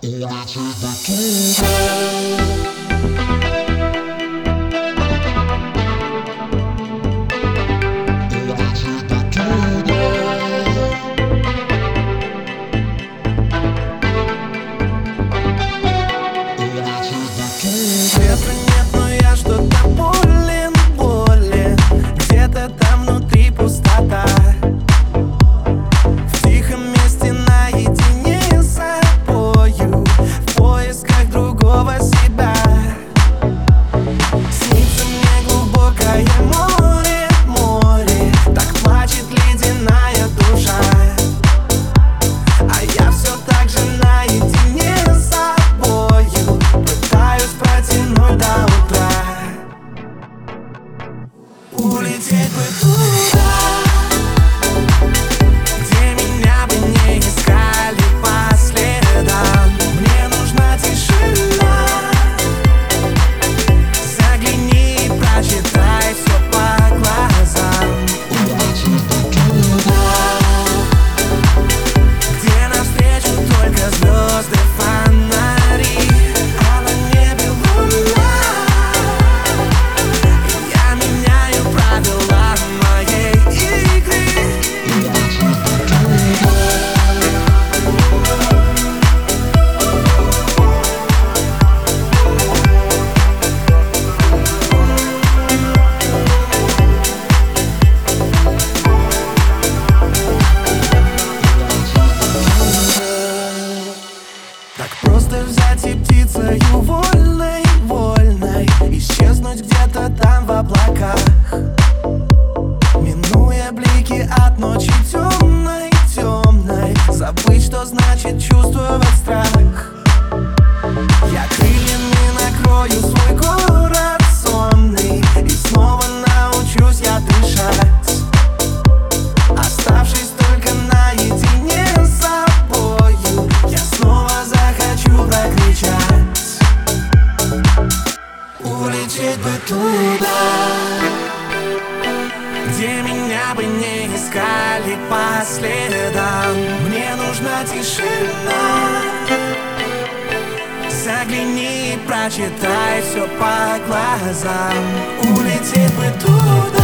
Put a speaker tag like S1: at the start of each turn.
S1: Улетит до туда
S2: от ночи темной, темной. Забыть, что значит чувствовать страх. Я крыльями накрою свой город сонный. И снова научусь я дышать. Оставшись только наедине с собою Я снова захочу прокричать. Улететь бы туда Где меня бы не искали по следам. Мне нужна тишина. Загляни и прочитай все по глазам. Улететь бы туда